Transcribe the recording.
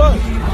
fuck?